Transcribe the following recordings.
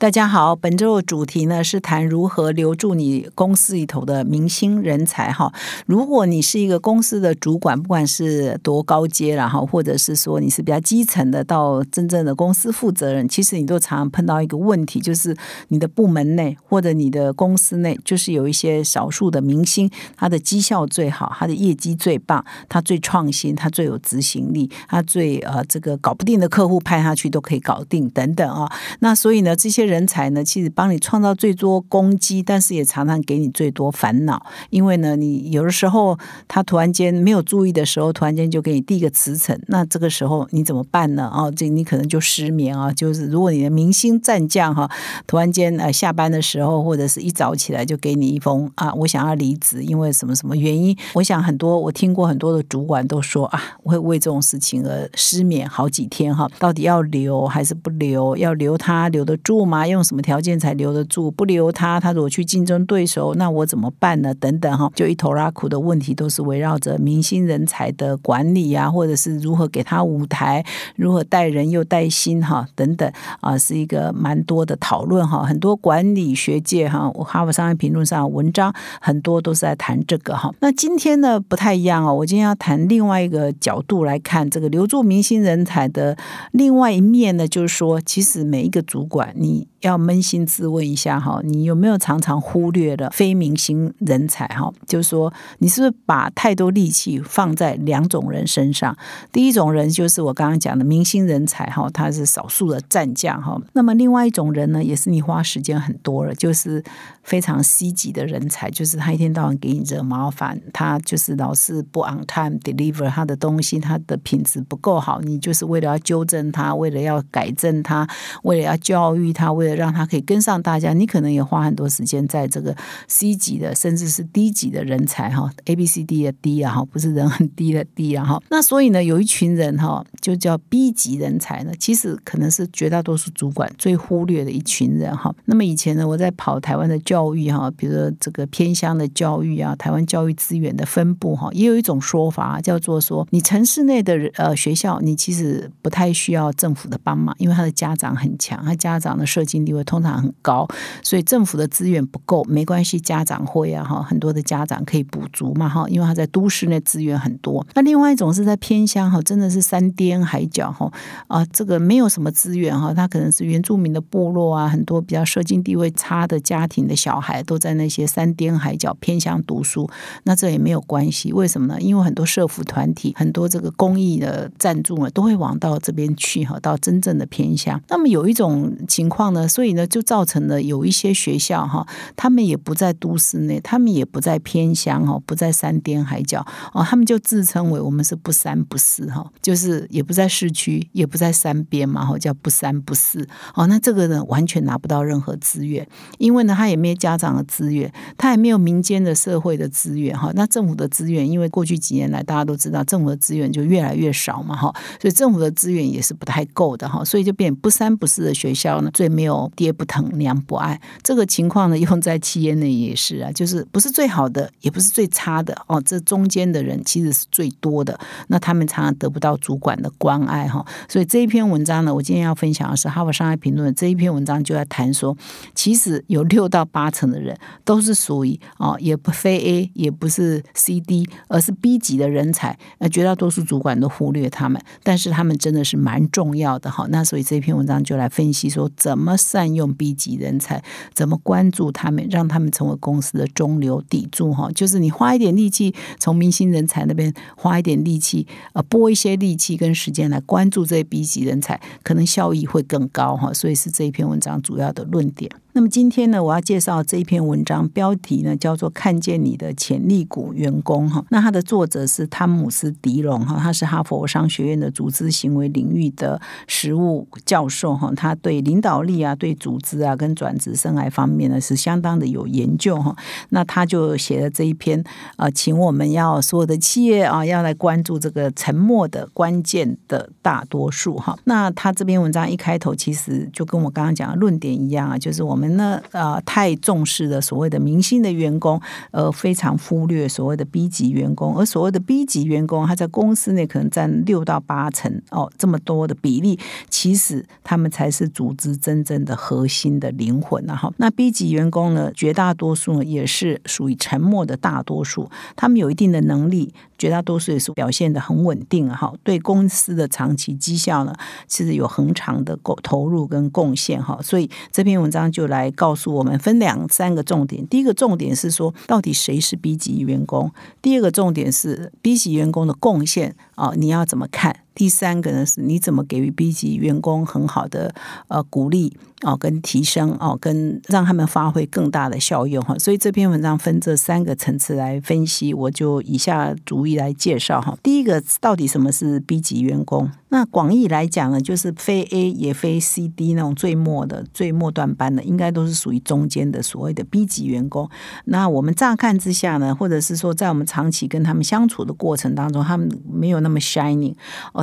大家好，本周的主题呢是谈如何留住你公司里头的明星人才哈。如果你是一个公司的主管，不管是多高阶然后，或者是说你是比较基层的到真正的公司负责人，其实你都常常碰到一个问题，就是你的部门内或者你的公司内，就是有一些少数的明星，他的绩效最好，他的业绩最棒，他最创新，他最有执行力，他最呃这个搞不定的客户派他去都可以搞定等等啊。那所以呢，这些。人才呢，其实帮你创造最多攻击，但是也常常给你最多烦恼。因为呢，你有的时候他突然间没有注意的时候，突然间就给你递个辞呈，那这个时候你怎么办呢？哦，这你可能就失眠啊。就是如果你的明星战将哈，突然间呃下班的时候，或者是一早起来就给你一封啊，我想要离职，因为什么什么原因？我想很多我听过很多的主管都说啊，会为这种事情而失眠好几天哈。到底要留还是不留？要留他留得住吗？用什么条件才留得住？不留他，他如果去竞争对手，那我怎么办呢？等等哈，就一头拉苦的问题，都是围绕着明星人才的管理啊，或者是如何给他舞台，如何带人又带心哈，等等啊，是一个蛮多的讨论哈。很多管理学界哈，我哈佛商业评论上文章很多都是在谈这个哈。那今天呢不太一样哦，我今天要谈另外一个角度来看这个留住明星人才的另外一面呢，就是说，其实每一个主管你。要扪心自问一下哈，你有没有常常忽略了非明星人才哈？就是说，你是不是把太多力气放在两种人身上？第一种人就是我刚刚讲的明星人才哈，他是少数的战将哈。那么另外一种人呢，也是你花时间很多了，就是非常稀级的人才，就是他一天到晚给你惹麻烦，他就是老是不 on time deliver 他的东西，他的品质不够好，你就是为了要纠正他，为了要改正他，为了要教育他，为了让他可以跟上大家，你可能也花很多时间在这个 C 级的，甚至是 D 级的人才哈，A B C D 的 D 啊哈，不是人很低的 D 啊哈。那所以呢，有一群人哈，就叫 B 级人才呢，其实可能是绝大多数主管最忽略的一群人哈。那么以前呢，我在跑台湾的教育哈，比如说这个偏乡的教育啊，台湾教育资源的分布哈，也有一种说法叫做说，你城市内的呃学校，你其实不太需要政府的帮忙，因为他的家长很强，他家长的设计经。地位通常很高，所以政府的资源不够没关系，家长会啊哈，很多的家长可以补足嘛哈，因为他在都市内资源很多。那另外一种是在偏乡哈，真的是山巅海角哈啊，这个没有什么资源哈，他可能是原住民的部落啊，很多比较社经地位差的家庭的小孩都在那些山巅海角偏乡读书，那这也没有关系，为什么呢？因为很多社福团体、很多这个公益的赞助呢，都会往到这边去哈，到真正的偏乡。那么有一种情况所以呢，就造成了有一些学校哈，他们也不在都市内，他们也不在偏乡哈，不在山巅海角哦，他们就自称为我们是不三不四哈，就是也不在市区，也不在山边嘛哈，叫不三不四哦。那这个呢，完全拿不到任何资源，因为呢，他也没有家长的资源，他也没有民间的社会的资源哈。那政府的资源，因为过去几年来大家都知道，政府的资源就越来越少嘛哈，所以政府的资源也是不太够的哈，所以就变不三不四的学校呢，最没有。爹不疼娘不爱，这个情况呢，用在企业内也是啊，就是不是最好的，也不是最差的哦，这中间的人其实是最多的，那他们常常得不到主管的关爱哈，所以这一篇文章呢，我今天要分享的是《哈佛商业评论》这一篇文章就在谈说，其实有六到八成的人都是属于哦，也不非 A，也不是 C、D，而是 B 级的人才，那绝大多数主管都忽略他们，但是他们真的是蛮重要的哈，那所以这篇文章就来分析说怎么善。善用 B 级人才，怎么关注他们，让他们成为公司的中流砥柱？哈，就是你花一点力气，从明星人才那边花一点力气，呃，拨一些力气跟时间来关注这些 B 级人才，可能效益会更高哈。所以是这一篇文章主要的论点。那么今天呢，我要介绍这一篇文章，标题呢叫做《看见你的潜力股员工》哈。那它的作者是汤姆斯·迪龙哈，他是哈佛商学院的组织行为领域的实务教授哈。他对领导力啊、对组织啊、跟转职生涯方面呢是相当的有研究哈。那他就写了这一篇啊，请我们要所有的企业啊要来关注这个沉默的关键的大多数哈。那他这篇文章一开头其实就跟我刚刚讲的论点一样啊，就是我们呢呃太重视了所谓的明星的员工，呃非常忽略所谓的 B 级员工，而所谓的 B 级员工，他在公司内可能占六到八成哦，这么多的比例，其实他们才是组织真正的核心的灵魂然后那 B 级员工呢，绝大多数呢也是属于沉默的大多数，他们有一定的能力。绝大多数也是表现的很稳定哈，对公司的长期绩效呢，其实有很长的投投入跟贡献哈，所以这篇文章就来告诉我们分两三个重点。第一个重点是说，到底谁是 B 级员工？第二个重点是 B 级员工的贡献啊，你要怎么看？第三个呢是你怎么给予 B 级员工很好的呃鼓励哦，跟提升哦，跟让他们发挥更大的效用哈。所以这篇文章分这三个层次来分析，我就以下逐一来介绍哈。第一个到底什么是 B 级员工？那广义来讲呢，就是非 A 也非 C、D 那种最末的、最末端班的，应该都是属于中间的所谓的 B 级员工。那我们乍看之下呢，或者是说在我们长期跟他们相处的过程当中，他们没有那么 shining，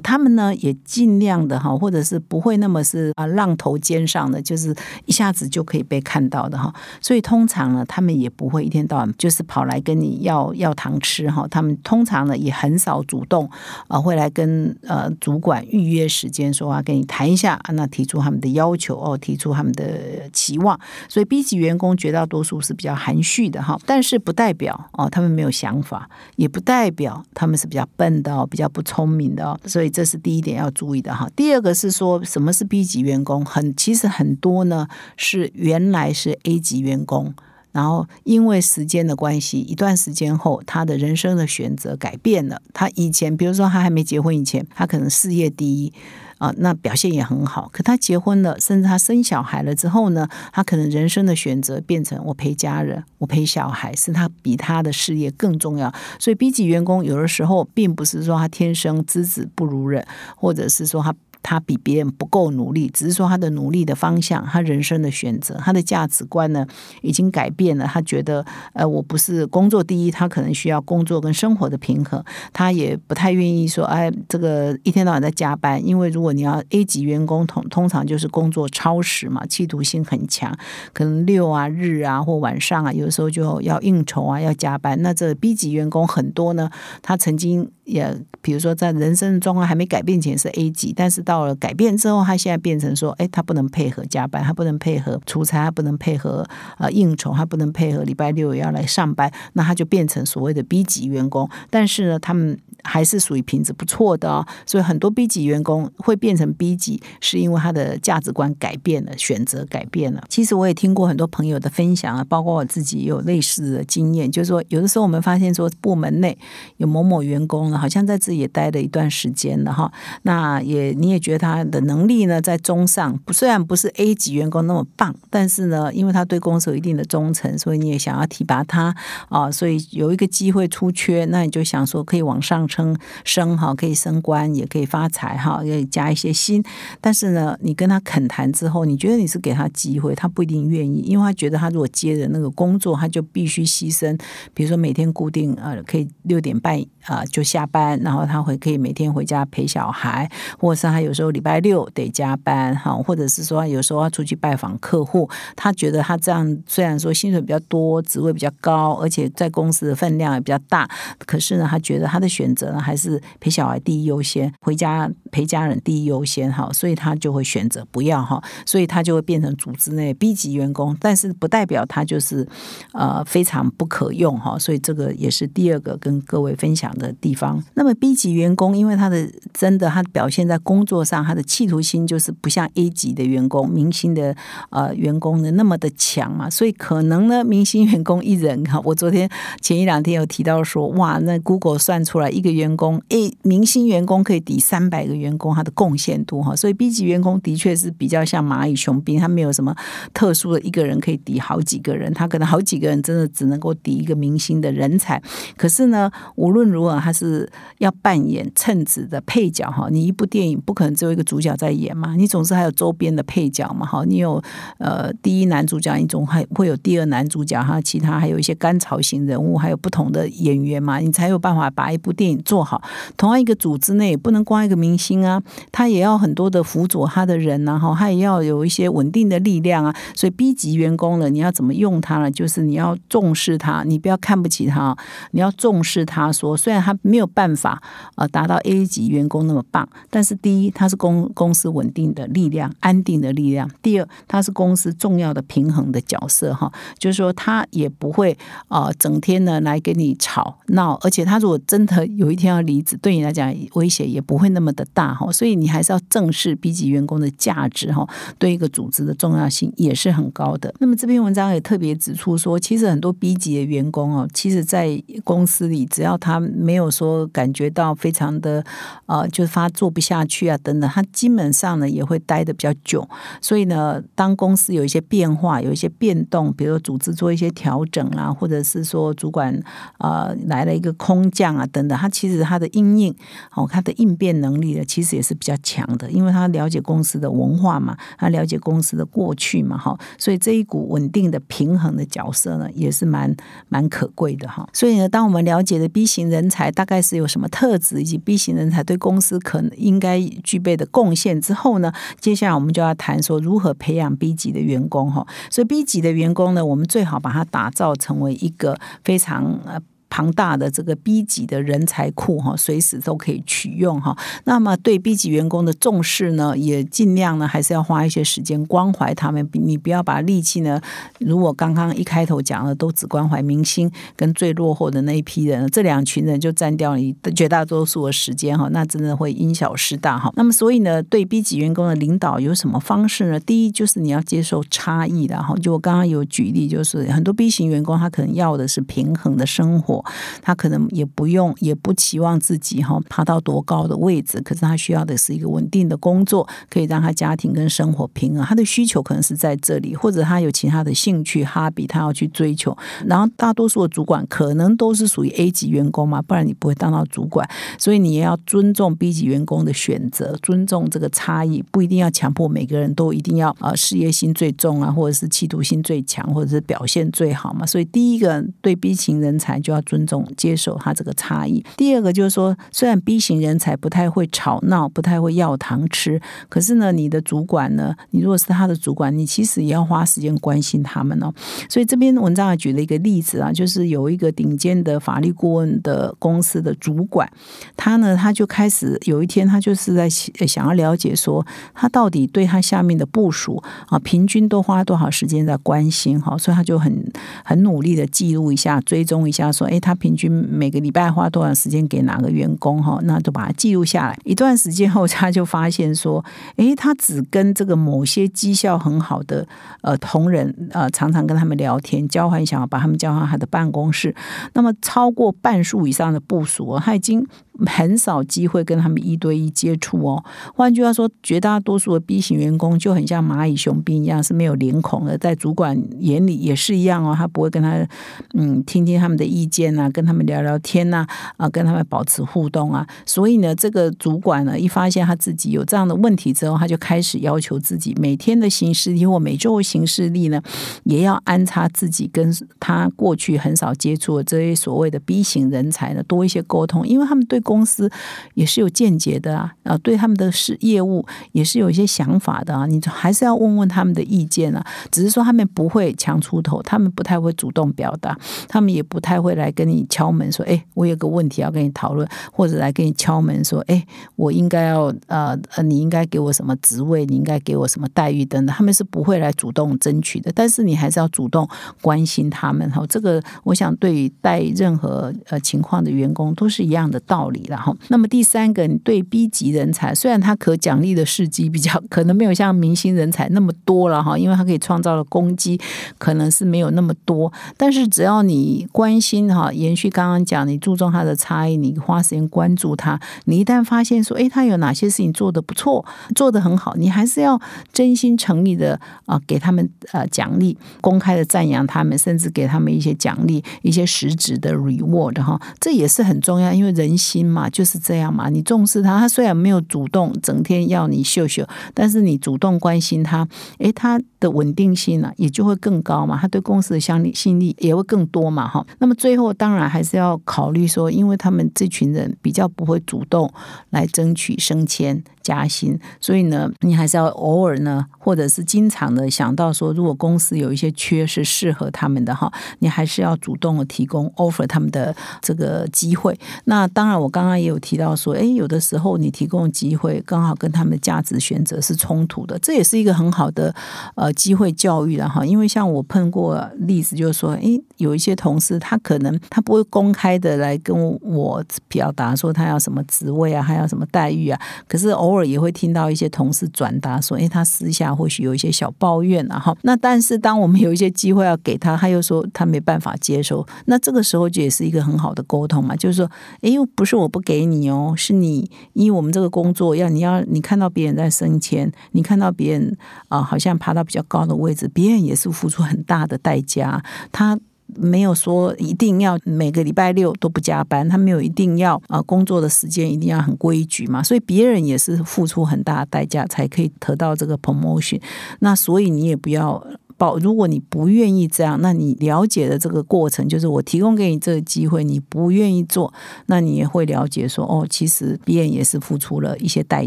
他们呢也尽量的哈，或者是不会那么是啊浪头尖上的，就是一下子就可以被看到的哈。所以通常呢，他们也不会一天到晚就是跑来跟你要要糖吃哈。他们通常呢也很少主动啊会来跟呃主管。预约时间说啊，跟你谈一下啊，那提出他们的要求哦，提出他们的期望。所以 B 级员工绝大多数是比较含蓄的哈，但是不代表哦他们没有想法，也不代表他们是比较笨的哦，比较不聪明的哦。所以这是第一点要注意的哈。第二个是说什么是 B 级员工？很其实很多呢是原来是 A 级员工。然后，因为时间的关系，一段时间后，他的人生的选择改变了。他以前，比如说他还没结婚以前，他可能事业第一啊，那表现也很好。可他结婚了，甚至他生小孩了之后呢，他可能人生的选择变成我陪家人，我陪小孩，是他比他的事业更重要。所以，B 级员工有的时候并不是说他天生资质不如人，或者是说他。他比别人不够努力，只是说他的努力的方向，他人生的选择，他的价值观呢，已经改变了。他觉得，呃，我不是工作第一，他可能需要工作跟生活的平衡。他也不太愿意说，哎，这个一天到晚在加班，因为如果你要 A 级员工，通通常就是工作超时嘛，企图心很强，可能六啊日啊或晚上啊，有的时候就要应酬啊，要加班。那这 B 级员工很多呢，他曾经也，比如说在人生的状况还没改变前是 A 级，但是到了改变之后，他现在变成说，哎，他不能配合加班，他不能配合出差，他不能配合呃应酬，他不能配合礼拜六也要来上班，那他就变成所谓的 B 级员工。但是呢，他们还是属于品质不错的哦。所以很多 B 级员工会变成 B 级，是因为他的价值观改变了，选择改变了。其实我也听过很多朋友的分享啊，包括我自己也有类似的经验，就是说有的时候我们发现说部门内有某某员工好像在自己也待了一段时间了哈，那也你也。觉得他的能力呢在中上，虽然不是 A 级员工那么棒，但是呢，因为他对公司有一定的忠诚，所以你也想要提拔他啊，所以有一个机会出缺，那你就想说可以往上升升哈，可以升官，也可以发财哈，可以加一些薪。但是呢，你跟他恳谈之后，你觉得你是给他机会，他不一定愿意，因为他觉得他如果接的那个工作，他就必须牺牲，比如说每天固定呃可以六点半啊就下班，然后他会可以每天回家陪小孩，或者是他有。时候礼拜六得加班哈，或者是说有时候要出去拜访客户，他觉得他这样虽然说薪水比较多，职位比较高，而且在公司的分量也比较大，可是呢，他觉得他的选择呢还是陪小孩第一优先，回家陪家人第一优先哈，所以他就会选择不要哈，所以他就会变成组织内 B 级员工，但是不代表他就是呃非常不可用哈，所以这个也是第二个跟各位分享的地方。那么 B 级员工，因为他的真的他表现在工作上，他的企图心就是不像 A 级的员工、明星的呃员工呢那么的强嘛，所以可能呢，明星员工一人哈，我昨天前一两天有提到说，哇，那 Google 算出来一个员工 A 明星员工可以抵三百个员工他的贡献度哈，所以 B 级员工的确是比较像蚂蚁雄兵，他没有什么特殊的一个人可以抵好几个人，他可能好几个人真的只能够抵一个明星的人才。可是呢，无论如何，他是要扮演称职的配角哈。你一部电影不可能只有一个主角在演嘛，你总是还有周边的配角嘛哈。你有呃第一男主角，你总还会有第二男主角哈，其他还有一些甘草型人物，还有不同的演员嘛，你才有办法把一部电影做好。同样一个组织内，不能光一个明星啊，他也要很多的辅佐他的人然后他也要有一些稳定的力量啊。所以 B 级员工呢，你要怎么用他呢？就是你要重视他，你不要看不起他。你要重视他，说虽然他没有办法呃达到 A 级员工那么棒，但是第一，他是公公司稳定的力量、安定的力量；第二，他是公司重要的平衡的角色哈，就是说他也不会啊整天呢来跟你吵闹，而且他如果真的有一天要离职，对你来讲威胁也不会那么的大哈，所以你还是要正视 B 级员工的价值哈，对一个组织的重要性也是很高的。那么这篇文章也特别指出说，其实很多 B 级的员工哦，其实在公司里，只要他没有说感觉到非常的呃，就是他做不下去啊等等，他基本上呢也会待的比较久。所以呢，当公司有一些变化、有一些变动，比如组织做一些调整啊，或者是说主管呃来了一个空降啊等等，他其实他的应应哦，他的应变能力呢，其实也是比较强的，因为他了解公司的文化嘛，他了解公司的过去嘛，哈，所以这一股稳定的平衡的角色呢，也是蛮蛮可贵的哈。所以呢。当我们了解的 B 型人才大概是有什么特质，以及 B 型人才对公司可能应该具备的贡献之后呢，接下来我们就要谈说如何培养 B 级的员工哈。所以 B 级的员工呢，我们最好把它打造成为一个非常呃。庞大的这个 B 级的人才库哈，随时都可以取用哈。那么对 B 级员工的重视呢，也尽量呢还是要花一些时间关怀他们。你不要把力气呢，如果刚刚一开头讲了，都只关怀明星跟最落后的那一批人，这两群人就占掉你绝大多数的时间哈，那真的会因小失大哈。那么所以呢，对 B 级员工的领导有什么方式呢？第一就是你要接受差异的哈。就我刚刚有举例，就是很多 B 型员工他可能要的是平衡的生活。他可能也不用，也不期望自己哈爬到多高的位置，可是他需要的是一个稳定的工作，可以让他家庭跟生活平衡。他的需求可能是在这里，或者他有其他的兴趣、哈比，他要去追求。然后大多数的主管可能都是属于 A 级员工嘛，不然你不会当到主管。所以你也要尊重 B 级员工的选择，尊重这个差异，不一定要强迫每个人都一定要啊事业心最重啊，或者是企图心最强，或者是表现最好嘛。所以第一个对 B 型人才就要尊。尊重接受他这个差异。第二个就是说，虽然 B 型人才不太会吵闹，不太会要糖吃，可是呢，你的主管呢，你如果是他的主管，你其实也要花时间关心他们哦。所以这篇文章还举了一个例子啊，就是有一个顶尖的法律顾问的公司的主管，他呢，他就开始有一天，他就是在想要了解说，他到底对他下面的部署啊，平均都花多少时间在关心哈，所以他就很很努力的记录一下，追踪一下，说，哎，他。平均每个礼拜花多少时间给哪个员工哈？那就把它记录下来。一段时间后，他就发现说：“诶，他只跟这个某些绩效很好的呃同仁呃，常常跟他们聊天，交换想要把他们交到他的办公室。那么超过半数以上的部署，他已经。”很少机会跟他们一对一接触哦。换句话说，绝大多数的 B 型员工就很像蚂蚁雄兵一样，是没有脸孔的。在主管眼里也是一样哦，他不会跟他嗯听听他们的意见啊，跟他们聊聊天呐，啊，跟他们保持互动啊。所以呢，这个主管呢，一发现他自己有这样的问题之后，他就开始要求自己每天的行事历或每周的行事历呢，也要安插自己跟他过去很少接触的这些所谓的 B 型人才呢多一些沟通，因为他们对。公司也是有见解的啊，啊，对他们的事业务也是有一些想法的啊，你还是要问问他们的意见啊。只是说他们不会强出头，他们不太会主动表达，他们也不太会来跟你敲门说：“哎，我有个问题要跟你讨论。”或者来跟你敲门说：“哎，我应该要呃呃，你应该给我什么职位？你应该给我什么待遇等等。”他们是不会来主动争取的，但是你还是要主动关心他们哈。这个我想对于带任何呃情况的员工都是一样的道理。理了哈。那么第三个，你对 B 级人才，虽然他可奖励的事迹比较可能没有像明星人才那么多了哈，因为他可以创造的攻击可能是没有那么多，但是只要你关心哈，延续刚刚讲，你注重他的差异，你花时间关注他，你一旦发现说，哎，他有哪些事情做得不错，做得很好，你还是要真心诚意的啊，给他们呃奖励，公开的赞扬他们，甚至给他们一些奖励，一些实质的 reward 哈，这也是很重要，因为人心嘛就是这样嘛，你重视他，他虽然没有主动整天要你秀秀，但是你主动关心他，诶，他的稳定性呢也就会更高嘛，他对公司的相信力也会更多嘛哈。那么最后当然还是要考虑说，因为他们这群人比较不会主动来争取升迁。加薪，所以呢，你还是要偶尔呢，或者是经常的想到说，如果公司有一些缺是适合他们的哈，你还是要主动的提供 offer 他们的这个机会。那当然，我刚刚也有提到说，哎，有的时候你提供机会刚好跟他们的价值选择是冲突的，这也是一个很好的呃机会教育的哈。因为像我碰过例子，就是说，哎，有一些同事他可能他不会公开的来跟我表达说他要什么职位啊，还要什么待遇啊，可是偶尔。尔也会听到一些同事转达说：“哎，他私下或许有一些小抱怨啊。”哈，那但是当我们有一些机会要给他，他又说他没办法接受。那这个时候就也是一个很好的沟通嘛，就是说：“哎，又不是我不给你哦，是你因为我们这个工作要你要你看到别人在升迁，你看到别人啊，好像爬到比较高的位置，别人也是付出很大的代价。”他。没有说一定要每个礼拜六都不加班，他没有一定要啊工作的时间一定要很规矩嘛，所以别人也是付出很大的代价才可以得到这个 promotion，那所以你也不要。报，如果你不愿意这样，那你了解的这个过程，就是我提供给你这个机会，你不愿意做，那你也会了解说，哦，其实别人也是付出了一些代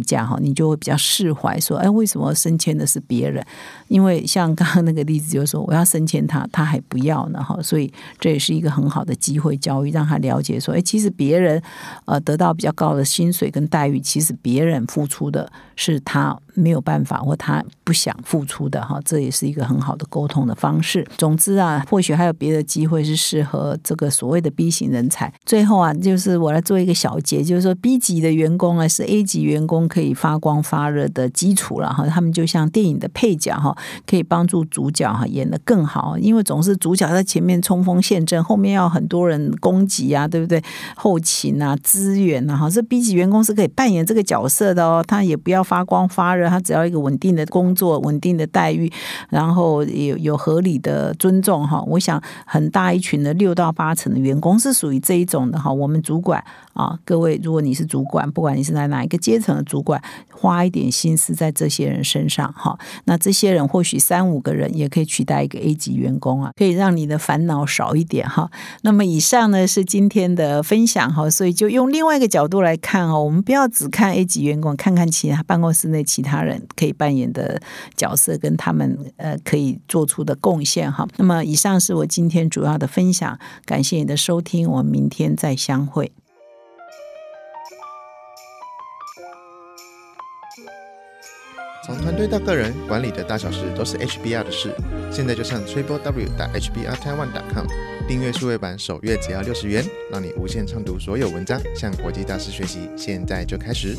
价哈，你就会比较释怀，说，哎，为什么升迁的是别人？因为像刚刚那个例子，就是说我要升迁他，他还不要呢哈，所以这也是一个很好的机会教育，让他了解说，哎，其实别人呃得到比较高的薪水跟待遇，其实别人付出的是他没有办法或他不想付出的哈，这也是一个很好。的沟通的方式。总之啊，或许还有别的机会是适合这个所谓的 B 型人才。最后啊，就是我来做一个小结，就是说 B 级的员工啊，是 A 级员工可以发光发热的基础了哈。他们就像电影的配角哈，可以帮助主角哈演得更好。因为总是主角在前面冲锋陷阵，后面要很多人攻击啊，对不对？后勤啊，资源啊，哈，这 B 级员工是可以扮演这个角色的哦。他也不要发光发热，他只要一个稳定的工作、稳定的待遇，然后。有有合理的尊重哈，我想很大一群的六到八成的员工是属于这一种的哈。我们主管啊，各位，如果你是主管，不管你是在哪一个阶层的主管，花一点心思在这些人身上哈，那这些人或许三五个人也可以取代一个 A 级员工啊，可以让你的烦恼少一点哈。那么以上呢是今天的分享哈，所以就用另外一个角度来看哦，我们不要只看 A 级员工，看看其他办公室内其他他人可以扮演的角色跟他们呃可以。做出的贡献哈，那么以上是我今天主要的分享，感谢你的收听，我们明天再相会。从团队到个人，管理的大小事都是 HBR 的事。现在就上 triple w 打 HBR Taiwan.com，订阅数位版，首月只要六十元，让你无限畅读所有文章，向国际大师学习。现在就开始。